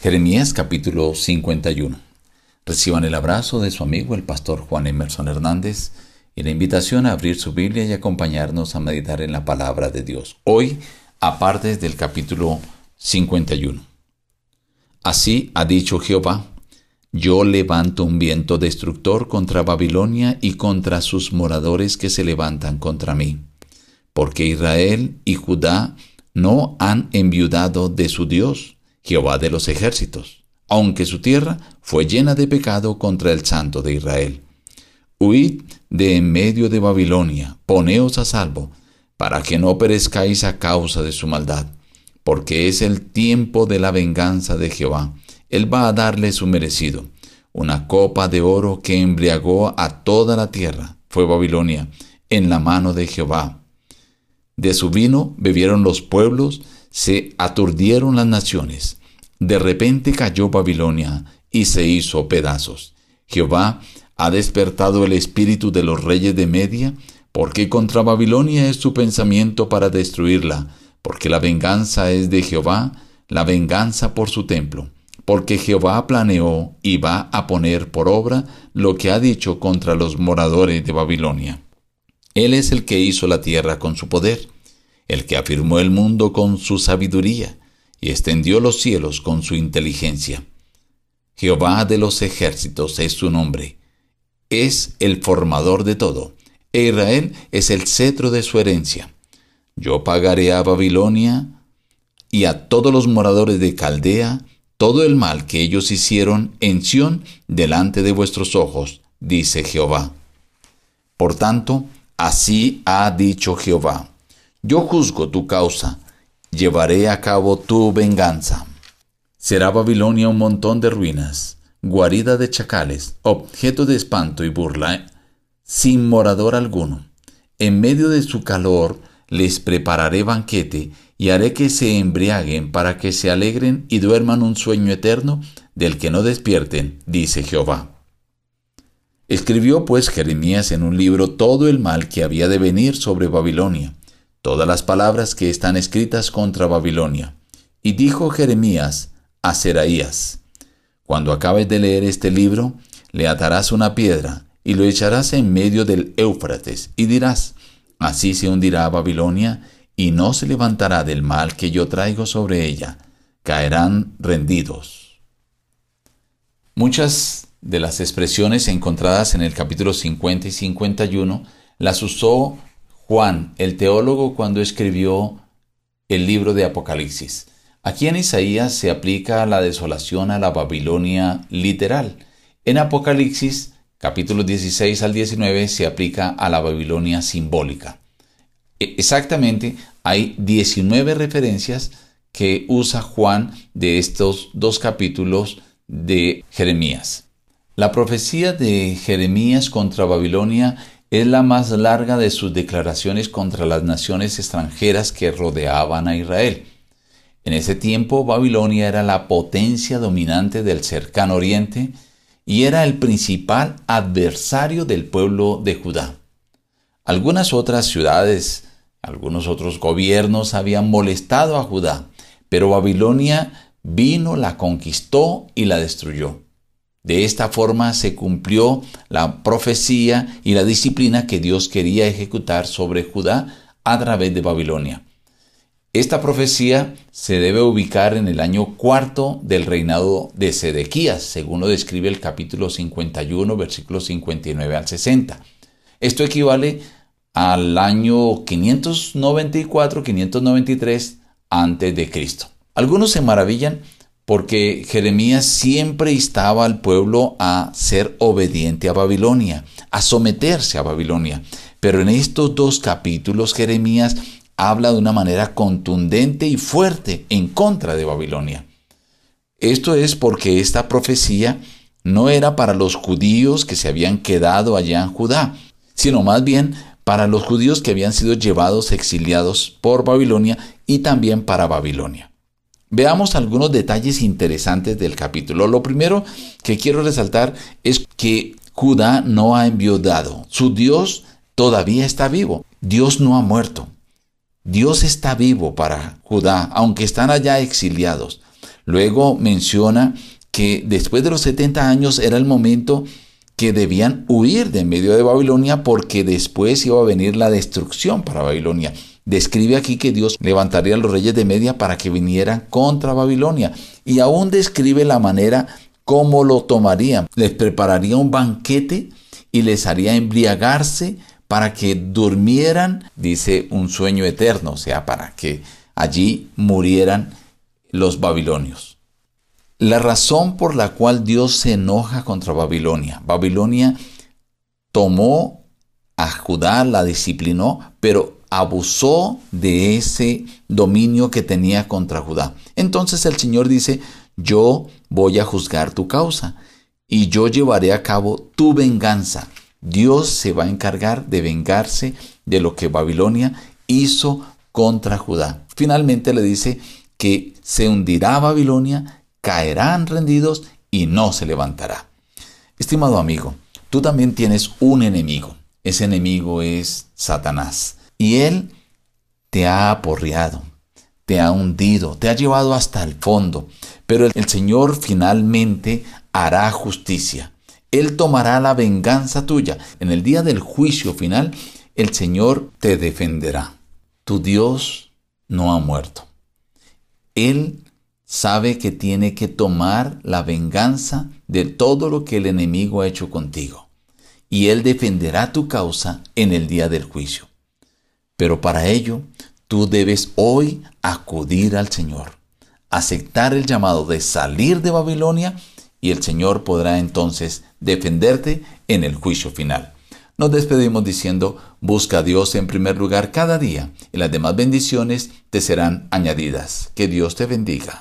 Jeremías capítulo 51. Reciban el abrazo de su amigo el pastor Juan Emerson Hernández y la invitación a abrir su Biblia y acompañarnos a meditar en la palabra de Dios. Hoy, aparte del capítulo 51. Así ha dicho Jehová, yo levanto un viento destructor contra Babilonia y contra sus moradores que se levantan contra mí, porque Israel y Judá no han enviudado de su Dios Jehová de los ejércitos, aunque su tierra fue llena de pecado contra el Santo de Israel. Huid de en medio de Babilonia, poneos a salvo, para que no perezcáis a causa de su maldad, porque es el tiempo de la venganza de Jehová. Él va a darle su merecido. Una copa de oro que embriagó a toda la tierra fue Babilonia, en la mano de Jehová. De su vino bebieron los pueblos, se aturdieron las naciones. De repente cayó Babilonia y se hizo pedazos. Jehová ha despertado el espíritu de los reyes de Media, porque contra Babilonia es su pensamiento para destruirla, porque la venganza es de Jehová, la venganza por su templo, porque Jehová planeó y va a poner por obra lo que ha dicho contra los moradores de Babilonia. Él es el que hizo la tierra con su poder, el que afirmó el mundo con su sabiduría, y extendió los cielos con su inteligencia. Jehová de los ejércitos es su nombre. Es el formador de todo, e Israel es el cetro de su herencia. Yo pagaré a Babilonia y a todos los moradores de Caldea todo el mal que ellos hicieron en Sión delante de vuestros ojos, dice Jehová. Por tanto, así ha dicho Jehová. Yo juzgo tu causa, llevaré a cabo tu venganza. Será Babilonia un montón de ruinas, guarida de chacales, objeto de espanto y burla, sin morador alguno. En medio de su calor les prepararé banquete y haré que se embriaguen para que se alegren y duerman un sueño eterno del que no despierten, dice Jehová. Escribió pues Jeremías en un libro todo el mal que había de venir sobre Babilonia todas las palabras que están escritas contra Babilonia. Y dijo Jeremías a Seraías, Cuando acabes de leer este libro, le atarás una piedra y lo echarás en medio del Éufrates y dirás, Así se hundirá Babilonia y no se levantará del mal que yo traigo sobre ella, caerán rendidos. Muchas de las expresiones encontradas en el capítulo 50 y 51 las usó Juan, el teólogo, cuando escribió el libro de Apocalipsis. Aquí en Isaías se aplica la desolación a la Babilonia literal. En Apocalipsis, capítulos 16 al 19, se aplica a la Babilonia simbólica. E, exactamente, hay 19 referencias que usa Juan de estos dos capítulos de Jeremías. La profecía de Jeremías contra Babilonia es la más larga de sus declaraciones contra las naciones extranjeras que rodeaban a Israel. En ese tiempo Babilonia era la potencia dominante del cercano oriente y era el principal adversario del pueblo de Judá. Algunas otras ciudades, algunos otros gobiernos habían molestado a Judá, pero Babilonia vino, la conquistó y la destruyó. De esta forma se cumplió la profecía y la disciplina que Dios quería ejecutar sobre Judá a través de Babilonia. Esta profecía se debe ubicar en el año cuarto del reinado de Sedequías, según lo describe el capítulo 51, versículos 59 al 60. Esto equivale al año 594-593 antes de Cristo. Algunos se maravillan porque Jeremías siempre instaba al pueblo a ser obediente a Babilonia, a someterse a Babilonia. Pero en estos dos capítulos Jeremías habla de una manera contundente y fuerte en contra de Babilonia. Esto es porque esta profecía no era para los judíos que se habían quedado allá en Judá, sino más bien para los judíos que habían sido llevados exiliados por Babilonia y también para Babilonia. Veamos algunos detalles interesantes del capítulo. Lo primero que quiero resaltar es que Judá no ha enviudado. Su Dios todavía está vivo. Dios no ha muerto. Dios está vivo para Judá, aunque están allá exiliados. Luego menciona que después de los 70 años era el momento que debían huir de en medio de Babilonia porque después iba a venir la destrucción para Babilonia. Describe aquí que Dios levantaría a los reyes de Media para que vinieran contra Babilonia y aún describe la manera como lo tomarían. Les prepararía un banquete y les haría embriagarse para que durmieran, dice, un sueño eterno, o sea, para que allí murieran los babilonios. La razón por la cual Dios se enoja contra Babilonia. Babilonia tomó a Judá, la disciplinó, pero abusó de ese dominio que tenía contra Judá. Entonces el Señor dice, yo voy a juzgar tu causa y yo llevaré a cabo tu venganza. Dios se va a encargar de vengarse de lo que Babilonia hizo contra Judá. Finalmente le dice que se hundirá Babilonia caerán rendidos y no se levantará. Estimado amigo, tú también tienes un enemigo. Ese enemigo es Satanás. Y él te ha aporreado, te ha hundido, te ha llevado hasta el fondo. Pero el Señor finalmente hará justicia. Él tomará la venganza tuya. En el día del juicio final, el Señor te defenderá. Tu Dios no ha muerto. Él sabe que tiene que tomar la venganza de todo lo que el enemigo ha hecho contigo, y él defenderá tu causa en el día del juicio. Pero para ello, tú debes hoy acudir al Señor, aceptar el llamado de salir de Babilonia, y el Señor podrá entonces defenderte en el juicio final. Nos despedimos diciendo, busca a Dios en primer lugar cada día y las demás bendiciones te serán añadidas. Que Dios te bendiga.